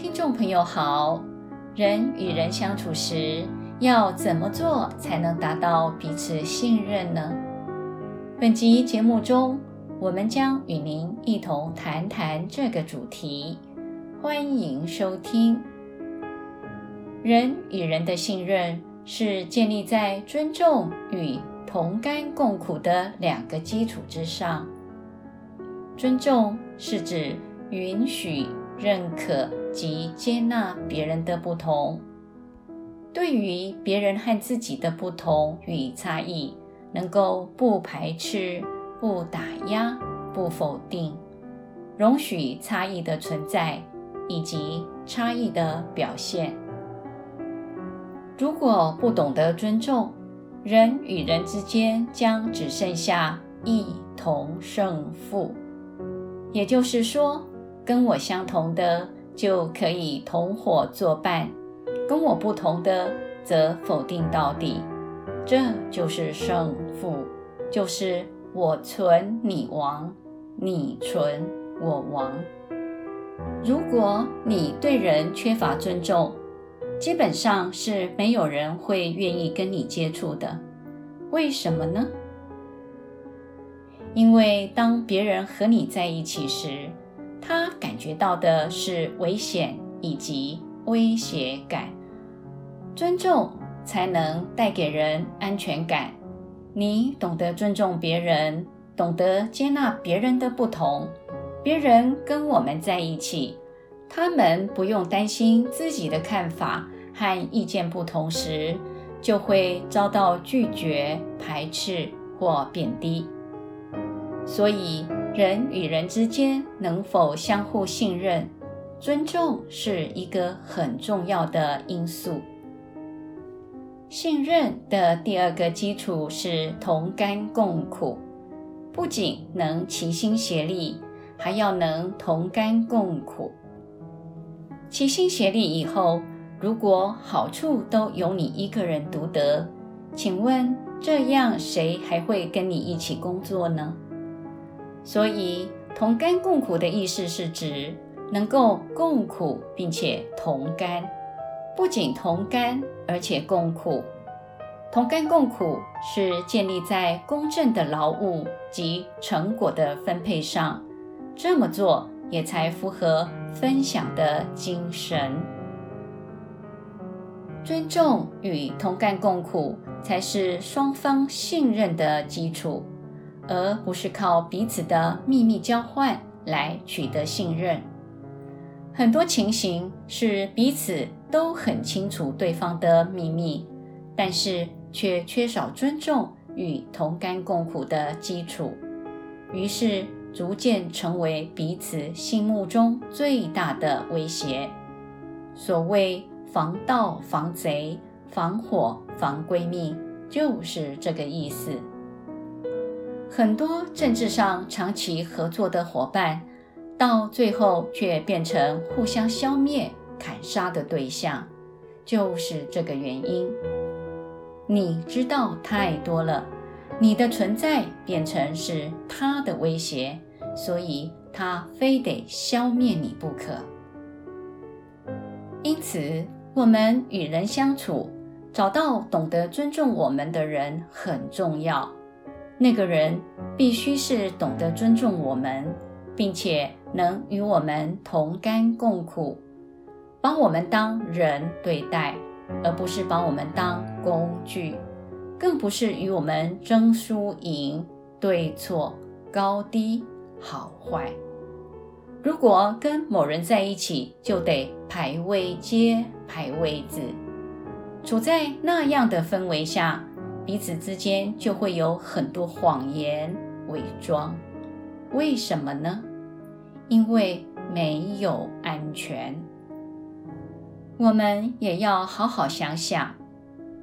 听众朋友好，人与人相处时要怎么做才能达到彼此信任呢？本集节目中，我们将与您一同谈谈这个主题。欢迎收听。人与人的信任是建立在尊重与同甘共苦的两个基础之上。尊重是指允许、认可及接纳别人的不同，对于别人和自己的不同与差异，能够不排斥、不打压、不否定，容许差异的存在以及差异的表现。如果不懂得尊重，人与人之间将只剩下一同胜负。也就是说，跟我相同的就可以同伙作伴，跟我不同的则否定到底。这就是胜负，就是我存你亡，你存我亡。如果你对人缺乏尊重，基本上是没有人会愿意跟你接触的。为什么呢？因为当别人和你在一起时，他感觉到的是危险以及威胁感。尊重才能带给人安全感。你懂得尊重别人，懂得接纳别人的不同，别人跟我们在一起，他们不用担心自己的看法和意见不同时，就会遭到拒绝、排斥或贬低。所以，人与人之间能否相互信任、尊重，是一个很重要的因素。信任的第二个基础是同甘共苦，不仅能齐心协力，还要能同甘共苦。齐心协力以后，如果好处都由你一个人独得，请问这样谁还会跟你一起工作呢？所以，同甘共苦的意思是指能够共苦并且同甘，不仅同甘，而且共苦。同甘共苦是建立在公正的劳务及成果的分配上，这么做也才符合分享的精神。尊重与同甘共苦才是双方信任的基础。而不是靠彼此的秘密交换来取得信任。很多情形是彼此都很清楚对方的秘密，但是却缺少尊重与同甘共苦的基础，于是逐渐成为彼此心目中最大的威胁。所谓防盗防贼、防火防闺蜜，就是这个意思。很多政治上长期合作的伙伴，到最后却变成互相消灭、砍杀的对象，就是这个原因。你知道太多了，你的存在变成是他的威胁，所以他非得消灭你不可。因此，我们与人相处，找到懂得尊重我们的人很重要。那个人必须是懂得尊重我们，并且能与我们同甘共苦，把我们当人对待，而不是把我们当工具，更不是与我们争输赢、对错、高低、好坏。如果跟某人在一起，就得排位阶、排位子，处在那样的氛围下。彼此之间就会有很多谎言伪装，为什么呢？因为没有安全。我们也要好好想想，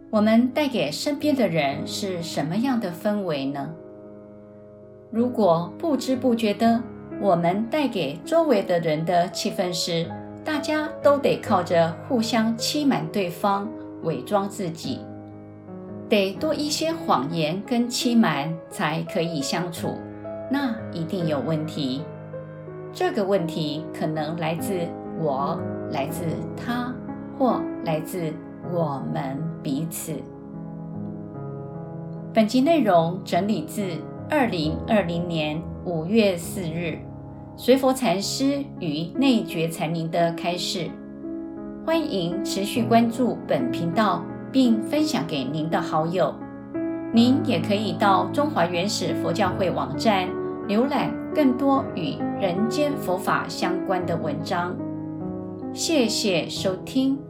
我们带给身边的人是什么样的氛围呢？如果不知不觉的，我们带给周围的人的气氛是大家都得靠着互相欺瞒对方，伪装自己。得多一些谎言跟欺瞒才可以相处，那一定有问题。这个问题可能来自我，来自他，或来自我们彼此。本集内容整理自二零二零年五月四日，随佛禅师与内觉禅林的开示。欢迎持续关注本频道，并分享给您的好友。您也可以到中华原始佛教会网站浏览更多与人间佛法相关的文章。谢谢收听。